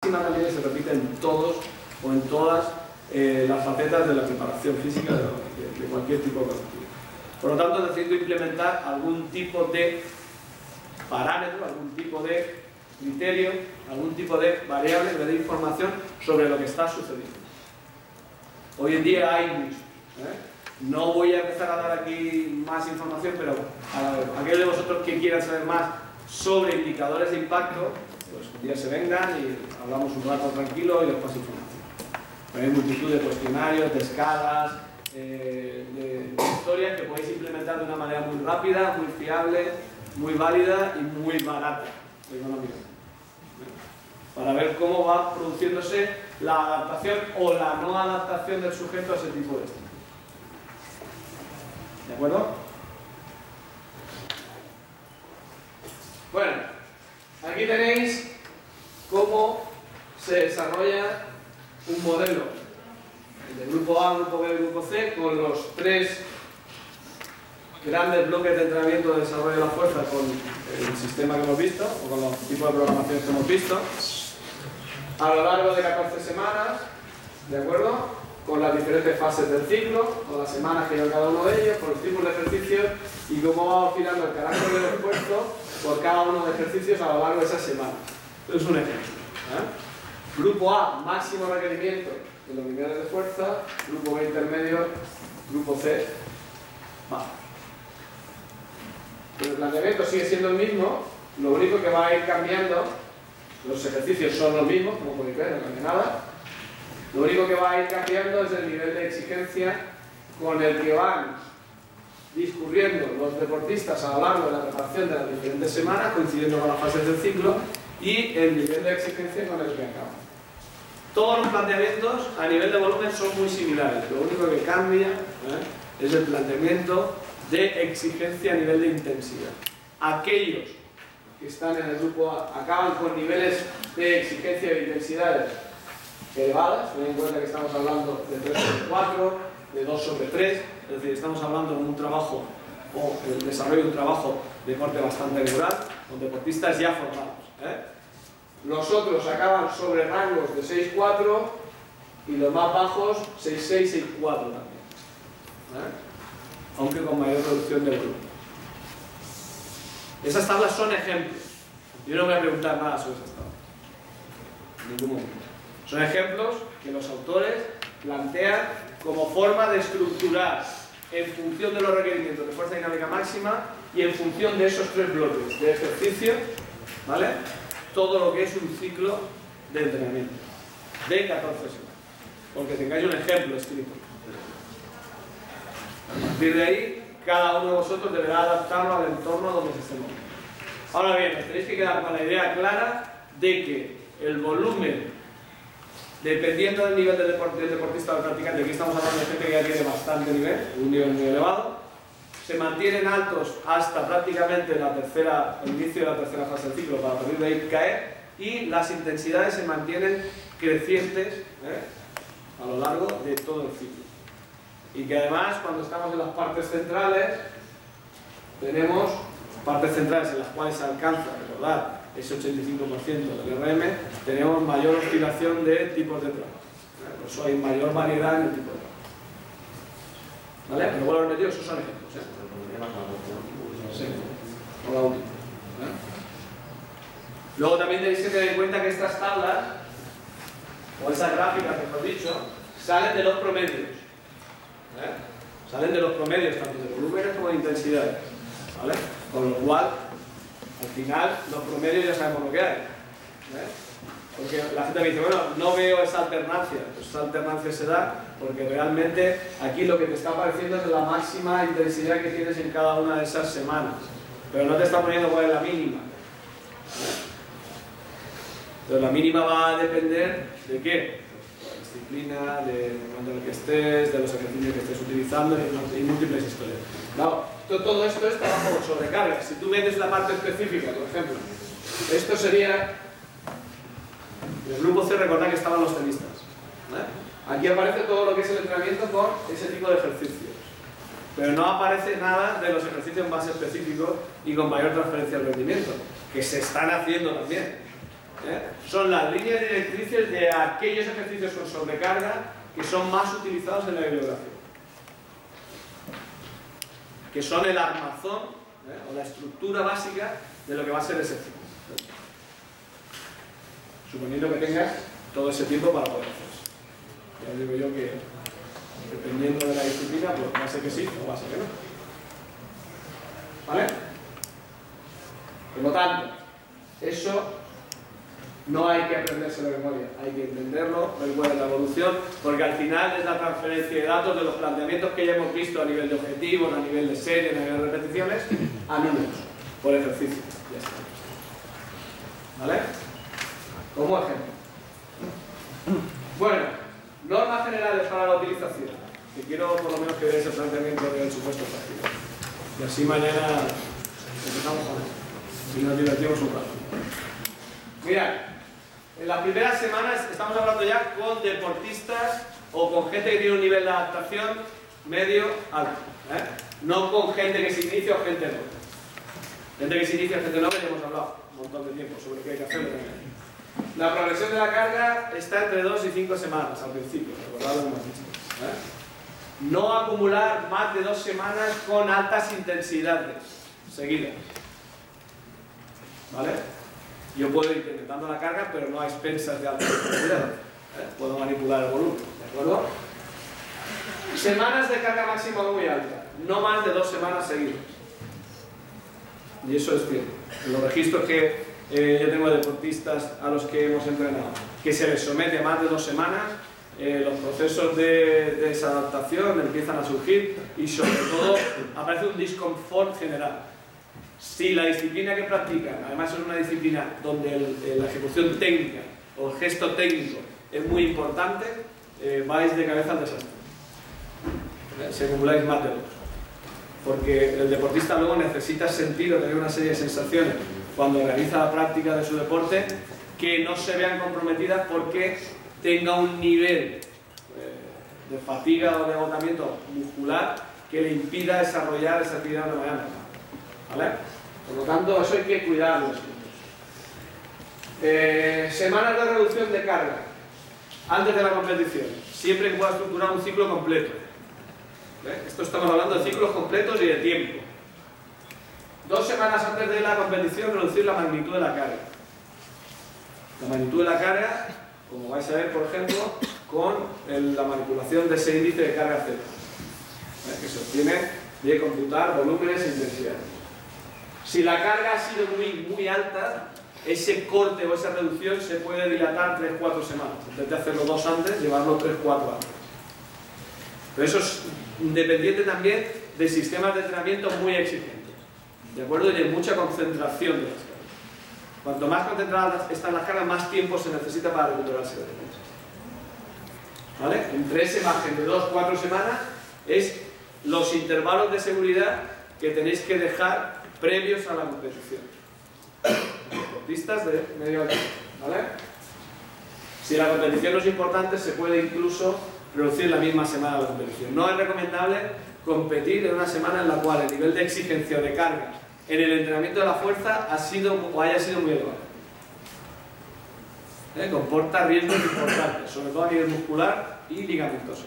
también se repite en todos o en todas eh, las facetas de la preparación física de, de- de cualquier tipo de partido. Por lo tanto, necesito implementar algún tipo de parámetro, algún tipo de criterio, algún tipo de variable que me dé información sobre lo que está sucediendo. Hoy en día hay mucho. ¿eh? No voy a empezar a dar aquí más información, pero a aquellos de vosotros que quieran saber más sobre indicadores de impacto, pues un día se vengan y hablamos un rato tranquilo y les paso información. Pero hay multitud de cuestionarios, de escalas, eh, de, historias que podéis implementar de una manera muy rápida, muy fiable, muy válida y muy barata económicamente. Para ver cómo va produciéndose la adaptación o la no adaptación del sujeto a ese tipo de estímulo. ¿De acuerdo? Bueno, aquí tenéis cómo se desarrolla un modelo del grupo A, grupo B grupo C con los tres grandes bloques de entrenamiento de desarrollo de la fuerza con el sistema que hemos visto o con los tipos de programaciones que hemos visto a lo largo de 14 semanas, ¿de acuerdo? Con las diferentes fases del ciclo, con las semanas que lleva cada uno de ellos, con los tipos de ejercicios y cómo va oscilando el carácter del esfuerzo por cada uno de ejercicios a lo largo de esa semana. Es un ejemplo. ¿eh? Grupo A, máximo requerimiento de los niveles de fuerza, grupo B intermedio, grupo C, bajo. Pero el planteamiento sigue siendo el mismo, lo único que va a ir cambiando, los ejercicios son los mismos, como podéis ver, no cambia nada. Lo único que va a ir cambiando es el nivel de exigencia con el que van discurriendo los deportistas a lo largo de la preparación de las diferentes semanas, coincidiendo con las fases del ciclo, y el nivel de exigencia con el que acaban. Todos los planteamientos a nivel de volumen son muy similares, lo único que cambia ¿eh? es el planteamiento de exigencia a nivel de intensidad. Aquellos que están en el grupo A acaban con niveles de exigencia de intensidades elevadas, ten en cuenta que estamos hablando de 3 sobre 4, de 2 sobre 3, es decir, estamos hablando de un trabajo o el desarrollo de un trabajo de corte bastante neural, con deportistas ya formados. ¿eh? Los otros acaban sobre rangos de 6-4 y los más bajos 6-6, 6-4 también. ¿eh? Aunque con mayor producción de volumen. Esas tablas son ejemplos. Yo no voy a preguntar nada sobre esas tablas. En ningún momento. Son ejemplos que los autores plantean como forma de estructurar en función de los requerimientos de fuerza dinámica máxima y en función de esos tres bloques de ejercicio, ¿vale? Todo lo que es un ciclo de entrenamiento de 14 semanas. Porque tengáis un ejemplo escrito. A partir de ahí, cada uno de vosotros deberá adaptarlo al entorno donde se esté moviendo. Ahora bien, os tenéis que quedar con la idea clara de que el volumen, dependiendo del nivel del, deport- del deportista o del practicante, aquí estamos hablando de gente que ya tiene bastante nivel, un nivel muy elevado, se mantienen altos hasta prácticamente la tercera, el inicio de la tercera fase del ciclo, para partir de ahí caer, y las intensidades se mantienen crecientes ¿eh? a lo largo de todo el ciclo. Y que además, cuando estamos en las partes centrales, tenemos partes centrales en las cuales se alcanza, recordad, ese 85% del RM, tenemos mayor oscilación de tipos de trabajo. Por eso hay mayor variedad en el tipo de trabajo. ¿Vale? Pero vuelvo a repetir, esos son ejemplos. ¿eh? Sí. Luego también tenéis que tener en cuenta que estas tablas, o esas gráficas, mejor dicho, salen de los promedios. Salen de los promedios, tanto de volúmenes como de intensidades. ¿vale? Con lo cual, al final, los promedios ya sabemos lo que hay. ¿eh? Porque la gente me dice, bueno, no veo esa alternancia. Pues esa alternancia se da porque realmente aquí lo que te está apareciendo es la máxima intensidad que tienes en cada una de esas semanas. Pero no te está poniendo cuál es la mínima. ¿eh? Entonces la mínima va a depender de qué? De la disciplina, del momento en el que estés, de los ejercicios que estés utilizando y, múltiples historias. Claro, todo esto es trabajo sobrecarga. Si tú metes la parte específica, por ejemplo, esto sería en el grupo C recordad que estaban los tenistas. ¿vale? Aquí aparece todo lo que es el entrenamiento con ese tipo de ejercicios. pero no aparece nada de los ejercicios más específicos y con mayor transferencia de rendimiento, que se están haciendo también. ¿eh? Son las líneas directrices de aquellos ejercicios con sobrecarga que son más utilizados en la bibliografía. Que son el armazón ¿eh? o la estructura básica de lo que va a ser ese ciclo. Suponiendo que tengas todo ese tiempo para poder hacer eso. Ya digo yo que dependiendo de la disciplina, pues va a ser que sí o va a ser que no. ¿Vale? Por lo tanto, eso no hay que aprenderse de memoria, hay que entenderlo, es la evolución, porque al final es la transferencia de datos de los planteamientos que ya hemos visto a nivel de objetivos, a nivel de series, a nivel de repeticiones, a números, por ejercicio. Ya está. ¿Vale? Como ejemplo. Bueno, normas generales para la utilización. Que quiero por lo menos que veáis el planteamiento del supuesto práctico. Y así mañana empezamos con eso. Y nos divertimos un rato. Mirad, en las primeras semanas estamos hablando ya con deportistas o con gente que tiene un nivel de adaptación medio alto. ¿eh? No con gente que se inicia o gente no. Gente que se inicia, gente no, ya hemos hablado un montón de tiempo sobre qué hay que hacer. La progresión de la carga está entre 2 y 5 semanas al principio, recordad lo que hemos dicho. ¿eh? No acumular más de dos semanas con altas intensidades seguidas. ¿Vale? Yo puedo ir incrementando la carga, pero no a expensas de alta intensidad. ¿eh? Puedo manipular el volumen, ¿de acuerdo? Semanas de carga máxima muy alta, no más de dos semanas seguidas. Y eso es cierto. En los registros que eh, yo tengo deportistas a los que hemos entrenado, que se les somete a más de dos semanas, eh, los procesos de, de desadaptación empiezan a surgir y sobre todo aparece un disconfort general. Si la disciplina que practican, además es una disciplina donde la ejecución técnica o el gesto técnico es muy importante, eh, vais de cabeza al desastre. Si acumuláis más de dos. Porque el deportista luego necesita sentir o tener una serie de sensaciones cuando realiza la práctica de su deporte que no se vean comprometidas porque tenga un nivel eh, de fatiga o de agotamiento muscular que le impida desarrollar esa actividad de manera normal. ¿Vale? Por lo tanto, eso hay que cuidarlo. Eh, semanas de reducción de carga antes de la competición. Siempre que pueda estructurar un ciclo completo. Esto estamos hablando de ciclos completos y de tiempo. Dos semanas antes de la competición, reducir la magnitud de la carga. La magnitud de la carga, como vais a ver, por ejemplo, con la manipulación de ese índice de carga Z, que se obtiene de computar volúmenes e intensidades. Si la carga ha sido muy, muy alta, ese corte o esa reducción se puede dilatar 3-4 semanas. En vez de hacerlo dos antes, llevarlo 3-4 antes. Pero eso es dependiente también de sistemas de entrenamiento muy exigentes. ¿De acuerdo? Y de mucha concentración de las cargas. Cuanto más concentradas están las cargas, más tiempo se necesita para recuperarse de ellas. ¿Vale? Entre ese margen de 2-4 semanas es los intervalos de seguridad que tenéis que dejar previos a la competición. Deportistas de medio alto, ¿vale? Si la competición no es importante, se puede incluso reducir la misma semana de la competición. No es recomendable competir en una semana en la cual el nivel de exigencia o de carga en el entrenamiento de la fuerza ha sido o haya sido muy elevado. ¿Eh? Comporta riesgos importantes, sobre todo a nivel muscular y ligamentoso.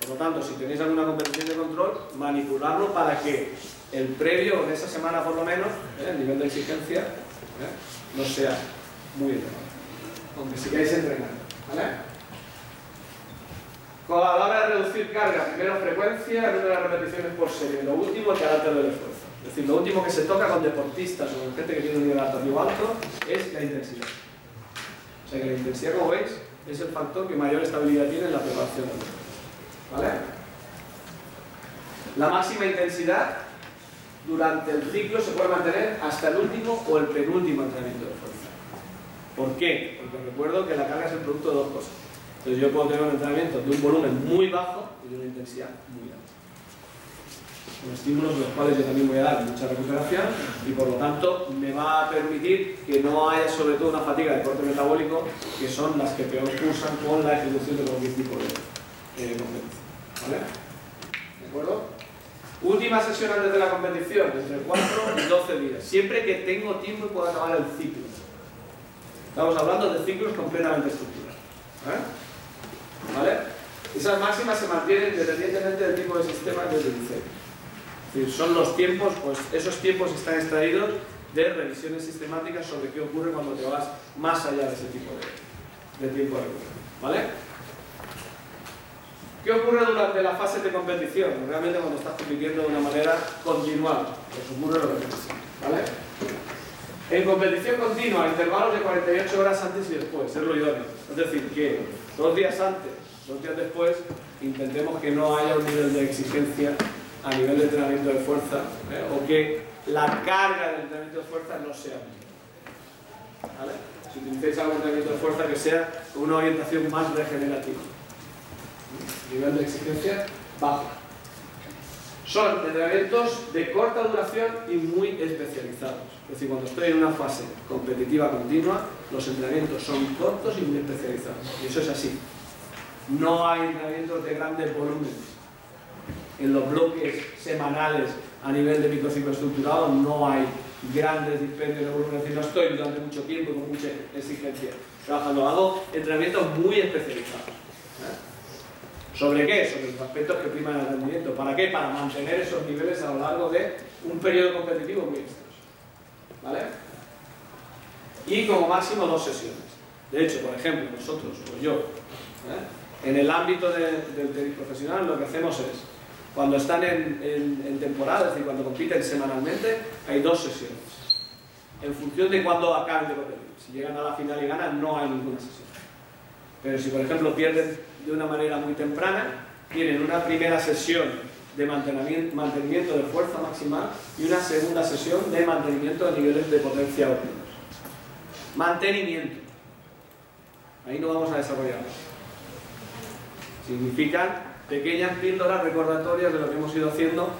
Por lo tanto, si tenéis alguna competición de control, manipularlo para que el previo, en esa semana por lo menos, ¿eh? el nivel de exigencia ¿eh? no sea muy elevado. Aunque sigáis entrenando. ¿vale? Con la hora de reducir carga, primero frecuencia, número de repeticiones por serie. Lo último, el carácter del esfuerzo. Es decir, lo último que se toca con deportistas o con gente que tiene un nivel adaptativo alto es la intensidad. O sea que la intensidad, como veis, es el factor que mayor estabilidad tiene en la preparación del. ¿Vale? La máxima intensidad durante el ciclo se puede mantener hasta el último o el penúltimo entrenamiento de fuerza. ¿Por qué? Porque recuerdo que la carga es el producto de dos cosas. Entonces yo puedo tener un entrenamiento de un volumen muy bajo y de una intensidad muy alta. Con estímulos de los cuales yo también voy a dar mucha recuperación y por lo tanto me va a permitir que no haya sobre todo una fatiga de corte metabólico que son las que peor cursan con la ejecución de cualquier tipo de eh. ¿Vale? ¿De acuerdo? Última sesión antes de la competición, entre 4 y 12 días. Siempre que tengo tiempo y pueda acabar el ciclo. Estamos hablando de ciclos completamente estructurados. ¿eh? ¿Vale? Esas máximas se mantienen independientemente del tipo de sistema que utilice. Es son los tiempos, pues esos tiempos están extraídos de revisiones sistemáticas sobre qué ocurre cuando te vas más allá de ese tipo de, de tiempo de. ¿Vale? ¿Qué ocurre durante la fase de competición? Realmente cuando estás compitiendo de una manera continuada, pues ocurre lo que. En competición continua, intervalos de 48 horas antes y después, es lo idóneo. Es decir, que dos días antes, dos días después, intentemos que no haya un nivel de exigencia a nivel de entrenamiento de fuerza, ¿eh? o que la carga del entrenamiento de fuerza no sea ¿Vale? Si utilizáis algún entrenamiento de fuerza que sea con una orientación más regenerativa nivel de exigencia bajo. Son entrenamientos de corta duración y muy especializados. Es decir, cuando estoy en una fase competitiva continua, los entrenamientos son cortos y muy especializados. Y eso es así. No hay entrenamientos de grandes volúmenes. En los bloques semanales a nivel de microciclo estructurado no hay grandes dispendios de volumen. Es decir, no estoy durante mucho tiempo con mucha exigencia trabajando. Hago entrenamientos muy especializados. ¿Sobre qué? Sobre los aspectos que priman el rendimiento. ¿Para qué? Para mantener esos niveles a lo largo de un periodo competitivo muy extenso. ¿Vale? Y como máximo dos sesiones. De hecho, por ejemplo, nosotros, o yo, ¿eh? en el ámbito del tenis profesional lo que hacemos es, cuando están en, en, temporada, es decir, cuando compiten semanalmente, hay dos sesiones. En función de cuándo acaben de competir. Si llegan a la final y ganan, no hay ninguna sesión. Pero si, por ejemplo, pierden de una manera muy temprana, tienen una primera sesión de mantenimiento de fuerza maximal y una segunda sesión de mantenimiento de niveles de potencia óptimos. Mantenimiento. Ahí no vamos a desarrollar. Significan pequeñas píldoras recordatorias de lo que hemos ido haciendo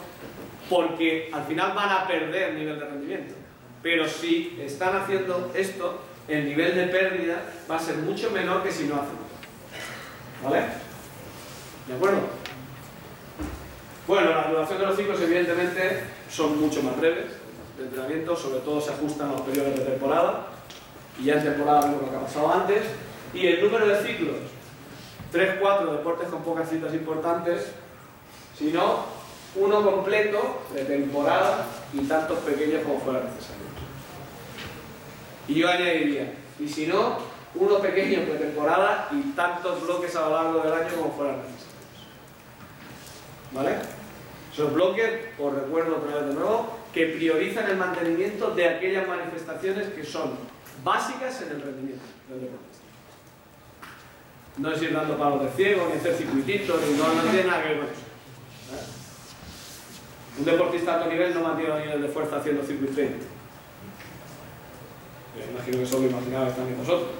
porque al final van a perder nivel de rendimiento. Pero si están haciendo esto, el nivel de pérdida va a ser mucho menor que si no hacen ¿Vale? ¿De acuerdo? Bueno, la duración de los ciclos evidentemente son mucho más breves de entrenamiento, sobre todo se ajustan a los periodos de temporada y ya en temporada vemos lo que ha pasado antes y el número de ciclos 3, 4 deportes con pocas citas importantes sino uno completo de temporada y tantos pequeños como fuera necesario y yo añadiría y si no uno pequeño de temporada y tantos bloques a lo largo del año como fueran necesarios. ¿Vale? Son bloques, os recuerdo otra vez de nuevo, que priorizan el mantenimiento de aquellas manifestaciones que son básicas en el rendimiento del deportista. No es ir dando palos de ciego, ni hacer circuititos, ni no, no tiene nada que ver con eso. ¿eh? Un deportista de alto nivel no mantiene un nivel de fuerza haciendo circuit training. imagino que eso lo imaginabais también vosotros.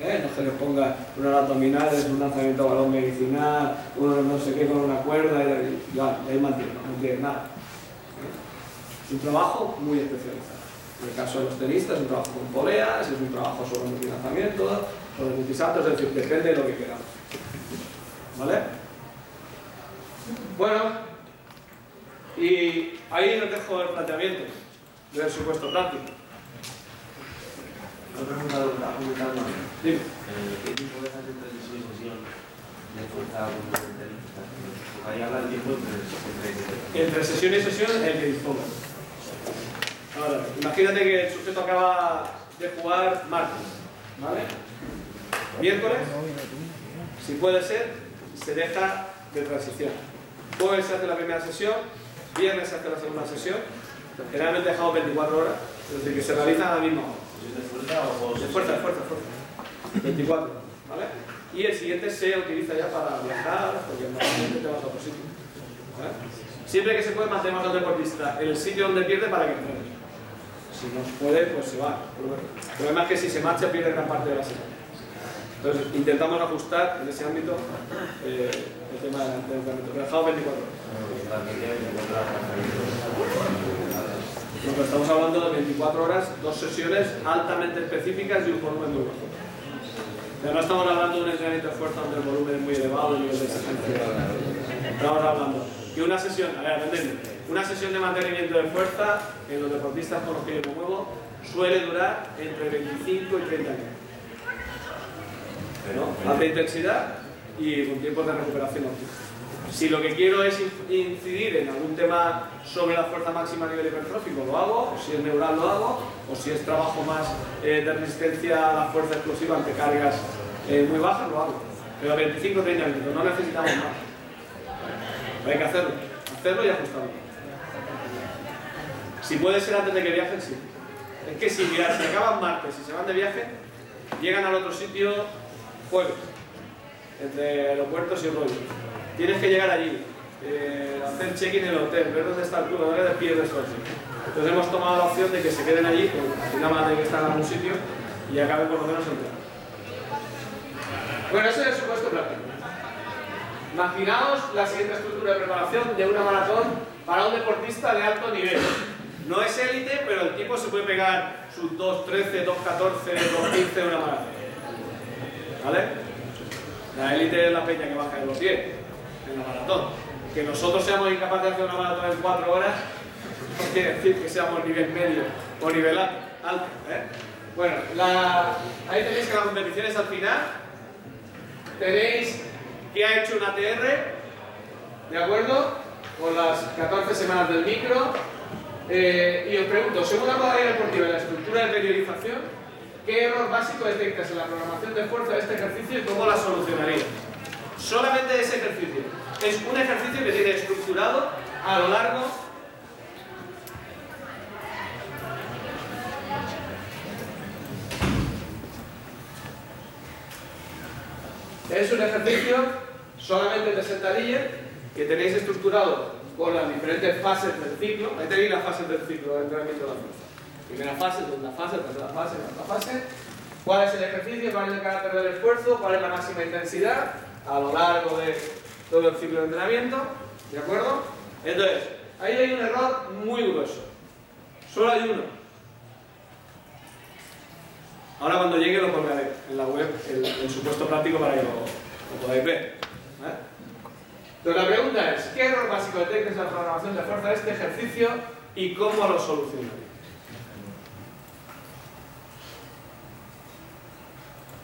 ¿Eh? no se les ponga unos abdominales, un lanzamiento balón medicinal, uno no sé qué con una cuerda, y, ya, ahí mantiene, no mantiene nada. ¿eh? Es un trabajo muy especializado. En el caso de los tenistas es un trabajo con poleas, es un trabajo sobre multilanzamiento, sobre multisaltos, es decir, depende de lo que queramos. ¿Vale? Bueno, y ahí les dejo el planteamiento del supuesto práctico. Dime. Eh, ¿Qué tiempo dejas entre sesión y sesión de fuerza complementaria? Ahí habla el tiempo entre, entre sesión y sesión el que disponga. Ahora, imagínate que el sujeto acaba de jugar martes, ¿vale? Miércoles, si puede ser, se deja de transición. Jueves se hace la primera sesión, viernes se hace la segunda sesión, generalmente dejamos 24 horas, es decir, que se realiza a la misma hora. ¿De fuerza o De fuerza, de fuerza, fuerza. 24, ¿vale? Y el siguiente se utiliza ya para viajar, porque normalmente te vas a otro sitio. ¿vale? Siempre que se puede mantener a los deportistas en el sitio donde pierde para que entrene. Si no se puede, pues se va. El problema es que si se marcha pierde gran parte de la semana. Entonces intentamos ajustar en ese ámbito eh, el tema del entrenamiento. Dejado 24 horas. Porque estamos hablando de 24 horas, dos sesiones altamente específicas y un volumen muy bajo. Pero no estamos hablando de un entrenamiento de fuerza donde el volumen es muy elevado y de. Estamos hablando que una sesión, a ver, atendedme, una sesión de mantenimiento de fuerza en los deportistas con los que yo me suele durar entre 25 y 30 minutos. ¿no? Alta intensidad y con tiempos de recuperación óptima. Si lo que quiero es incidir en algún tema sobre la fuerza máxima a nivel hipertrófico, lo hago, o si es neural lo hago, o si es trabajo más eh, de resistencia a la fuerza explosiva ante cargas eh, muy bajas, lo hago. Pero 25 30 minutos, no necesitamos más. Hay que hacerlo, hacerlo y ajustarlo. Si puede ser antes de que viajen, sí. Es que si, mirad, si acaban martes y se van de viaje, llegan al otro sitio jueves, entre aeropuertos y rollo. Tienes que llegar allí, eh, hacer check-in en el hotel, ver dónde está el club, no de pie de suerte. Entonces hemos tomado la opción de que se queden allí, porque al final van que estar en algún sitio y acaben por lo menos entrar. Bueno, ese es el supuesto práctico. Imaginaos la siguiente estructura de preparación de una maratón para un deportista de alto nivel. No es élite, pero el tipo se puede pegar sus 2.13, 2.14, 2.15 de una maratón. ¿Vale? La élite es la peña que baja de los 10 en maratón. Que nosotros seamos incapaces de hacer una maratón en 4 horas no quiere decir que seamos nivel medio o nivel alto. ¿eh? Bueno, ahí tenéis que las competiciones al final tenéis que ha hecho un ATR, ¿de acuerdo? Con las 14 semanas del micro. Eh, y os pregunto, según la modalidad deportiva y la estructura de periodización, ¿qué error básico detectas en la programación de fuerza de este ejercicio y cómo la solucionarías? Solamente ese ejercicio. Es un ejercicio que tiene estructurado a lo largo Es un ejercicio solamente de sentadilla que tenéis estructurado con las diferentes fases del ciclo. Ahí tenéis las fases del ciclo de entrenamiento de la fuerza. Primera fase, segunda fase, tercera fase, cuarta fase. ¿Cuál es el ejercicio? ¿Cuál es el carácter del esfuerzo? ¿Cuál es la máxima intensidad? A lo largo de todo el ciclo de entrenamiento. ¿De acuerdo? Entonces, ahí hay un error muy grueso. Solo hay uno. Ahora cuando llegue lo colgaré en la web, el, supuesto práctico para que lo, podáis ver. Entonces la pregunta es, ¿qué error básico detectas en la programación de fuerza de este ejercicio y cómo lo solucionaría?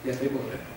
Ya estoy por ver.